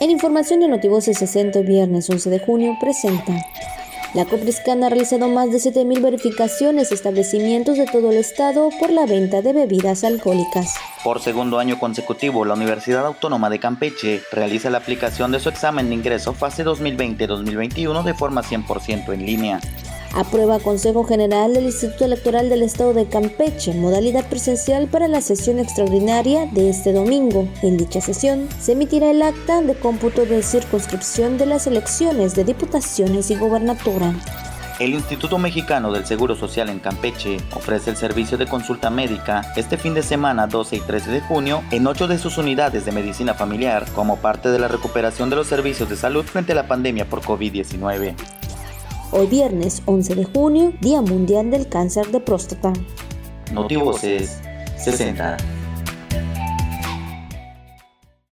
En información de Notivoces 60, viernes 11 de junio, presenta. La Copriscan ha realizado más de 7.000 verificaciones establecimientos de todo el estado por la venta de bebidas alcohólicas. Por segundo año consecutivo, la Universidad Autónoma de Campeche realiza la aplicación de su examen de ingreso fase 2020-2021 de forma 100% en línea. Aprueba Consejo General del Instituto Electoral del Estado de Campeche, modalidad presencial para la sesión extraordinaria de este domingo. En dicha sesión se emitirá el acta de cómputo de circunscripción de las elecciones de diputaciones y gobernatura. El Instituto Mexicano del Seguro Social en Campeche ofrece el servicio de consulta médica este fin de semana 12 y 13 de junio en ocho de sus unidades de medicina familiar como parte de la recuperación de los servicios de salud frente a la pandemia por COVID-19. Hoy viernes 11 de junio, Día Mundial del Cáncer de Próstata. Notivoces 60.